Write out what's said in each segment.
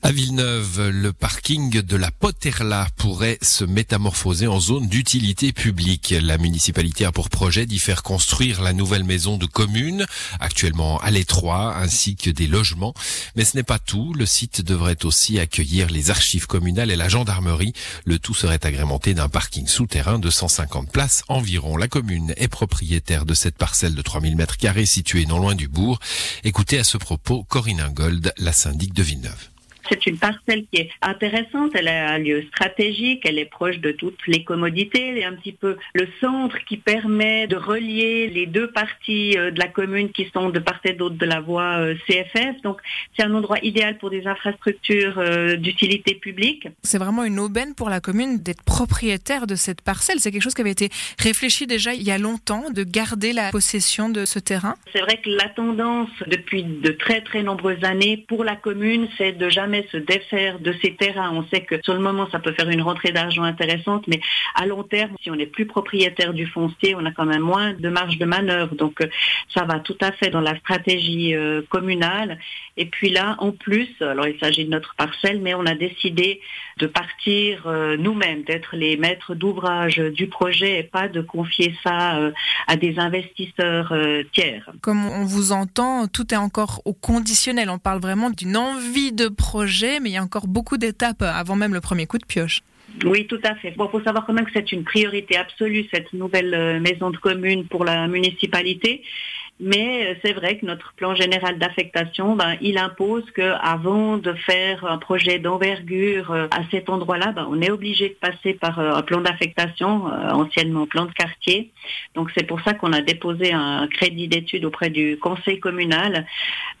À Villeneuve, le parking de la Poterla pourrait se métamorphoser en zone d'utilité publique. La municipalité a pour projet d'y faire construire la nouvelle maison de commune, actuellement à l'étroit, ainsi que des logements. Mais ce n'est pas tout. Le site devrait aussi accueillir les archives communales et la gendarmerie. Le tout serait agrémenté d'un parking souterrain de 150 places environ. La commune est propriétaire de cette parcelle de 3000 mètres carrés située non loin du bourg. Écoutez à ce propos Corinne Gold, la syndic de Villeneuve. C'est une parcelle qui est intéressante, elle a un lieu stratégique, elle est proche de toutes les commodités, elle est un petit peu le centre qui permet de relier les deux parties euh, de la commune qui sont de part et d'autre de la voie euh, CFF. Donc c'est un endroit idéal pour des infrastructures euh, d'utilité publique. C'est vraiment une aubaine pour la commune d'être propriétaire de cette parcelle. C'est quelque chose qui avait été réfléchi déjà il y a longtemps, de garder la possession de ce terrain. C'est vrai que la tendance depuis de très très nombreuses années pour la commune, c'est de jamais se défaire de ces terrains. On sait que sur le moment, ça peut faire une rentrée d'argent intéressante, mais à long terme, si on n'est plus propriétaire du foncier, on a quand même moins de marge de manœuvre. Donc, euh, ça va tout à fait dans la stratégie euh, communale. Et puis là, en plus, alors il s'agit de notre parcelle, mais on a décidé de partir euh, nous-mêmes, d'être les maîtres d'ouvrage du projet et pas de confier ça à des investisseurs tiers. Comme on vous entend, tout est encore au conditionnel. On parle vraiment d'une envie de projet mais il y a encore beaucoup d'étapes avant même le premier coup de pioche. Oui, tout à fait. Bon, faut savoir quand même que c'est une priorité absolue cette nouvelle euh, maison de commune pour la municipalité. Mais euh, c'est vrai que notre plan général d'affectation, ben, il impose qu'avant de faire un projet d'envergure euh, à cet endroit-là, ben, on est obligé de passer par euh, un plan d'affectation, anciennement plan de quartier. Donc c'est pour ça qu'on a déposé un crédit d'étude auprès du conseil communal.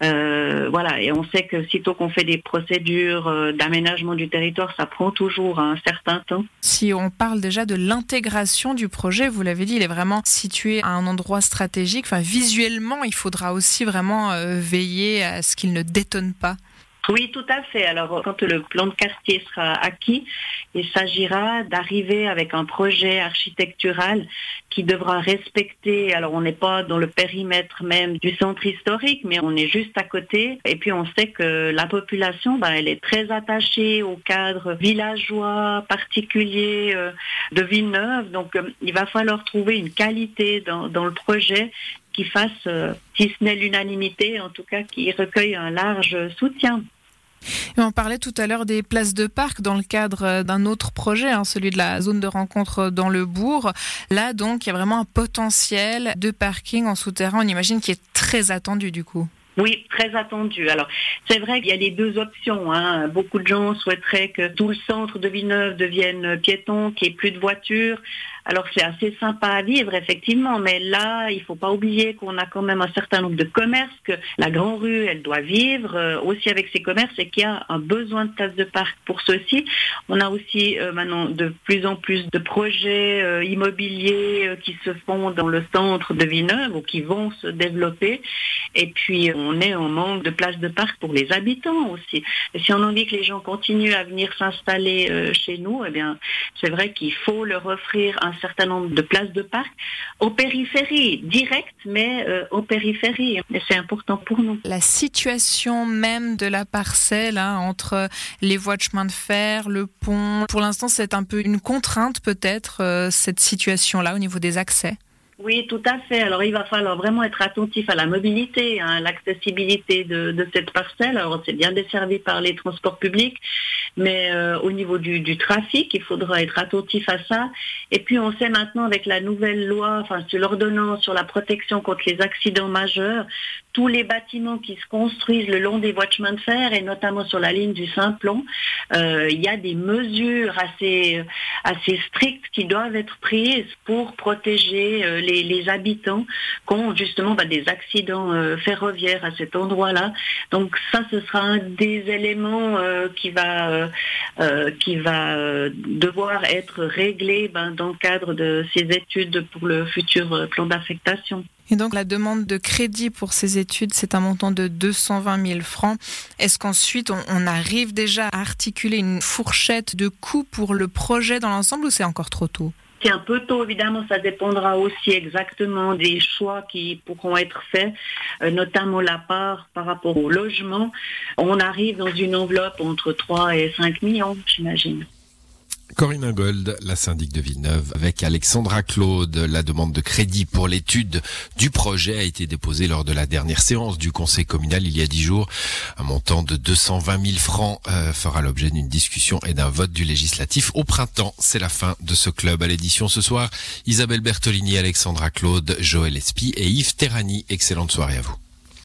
voilà, et on sait que sitôt qu'on fait des procédures d'aménagement du territoire, ça prend toujours un certain temps. Si on parle déjà de l'intégration du projet, vous l'avez dit, il est vraiment situé à un endroit stratégique, enfin visuel il faudra aussi vraiment euh, veiller à ce qu'il ne détonne pas. Oui, tout à fait. Alors, quand le plan de quartier sera acquis, il s'agira d'arriver avec un projet architectural qui devra respecter, alors on n'est pas dans le périmètre même du centre historique, mais on est juste à côté. Et puis on sait que la population, ben, elle est très attachée au cadre villageois particulier euh, de Villeneuve. Donc, euh, il va falloir trouver une qualité dans, dans le projet qui fasse, euh, si ce n'est l'unanimité, en tout cas qui recueille un large soutien. on parlait tout à l'heure des places de parc dans le cadre euh, d'un autre projet, hein, celui de la zone de rencontre dans le bourg. Là, donc, il y a vraiment un potentiel de parking en souterrain, on imagine, qui est très attendu du coup. Oui, très attendu. Alors, c'est vrai qu'il y a les deux options. Hein. Beaucoup de gens souhaiteraient que tout le centre de Villeneuve devienne piéton, qu'il n'y ait plus de voitures. Alors c'est assez sympa à vivre, effectivement, mais là, il faut pas oublier qu'on a quand même un certain nombre de commerces, que la Grande Rue, elle doit vivre euh, aussi avec ses commerces et qu'il y a un besoin de places de parc pour ceux-ci. On a aussi euh, maintenant de plus en plus de projets euh, immobiliers qui se font dans le centre de Villeneuve ou qui vont se développer. Et puis, on est en manque de places de parc pour les habitants aussi. Si on envie que les gens continuent à venir s'installer chez nous, eh bien, c'est vrai qu'il faut leur offrir un certain nombre de places de parc aux périphéries, directes, mais euh, aux périphéries. Et c'est important pour nous. La situation même de la parcelle, hein, entre les voies de chemin de fer, le pont, pour l'instant, c'est un peu une contrainte peut-être, euh, cette situation-là au niveau des accès. Oui, tout à fait. Alors, il va falloir vraiment être attentif à la mobilité, à hein, l'accessibilité de, cette parcelle. Alors, c'est bien desservi par les transports publics, mais euh, au niveau du, trafic, il faudra être attentif à ça. Et puis, on sait maintenant avec la nouvelle loi, enfin, l'ordonnance sur la protection contre les accidents majeurs, tous les bâtiments qui se construisent le long des voies de chemin de fer et notamment sur la ligne du Simplon, euh, il y a des mesures assez, strictes qui doivent être prises pour protéger euh, les, habitants qui ont justement bah, des accidents euh, ferroviaires à cet endroit-là. Donc ça, ce sera un des éléments qui va, qui va devoir être réglé ben, dans le cadre de ces études pour le futur plan d'affectation. Et donc la demande de crédit pour ces études, c'est un montant de 220 000 francs. Est-ce qu'ensuite on, arrive déjà à articuler une fourchette de coûts pour le projet dans l'ensemble ou c'est encore trop tôt? C'est un peu tôt, évidemment, ça dépendra aussi exactement des choix qui pourront être faits, euh, notamment la part par rapport au logement. On arrive dans une enveloppe entre 3 et 5 millions, j'imagine. Corinne Gold, la syndic de Villeneuve, avec Alexandra Claude. La demande de crédit pour l'étude du projet a été déposée lors de la dernière séance du conseil communal il y a dix jours. Un montant de 220 000 francs euh, fera l'objet d'une discussion et d'un vote du législatif au printemps. C'est la fin de ce club à l'édition ce soir. Isabelle Bertolini, Alexandra Claude, Joël Espy et Yves Terrani. Excellente soirée à vous.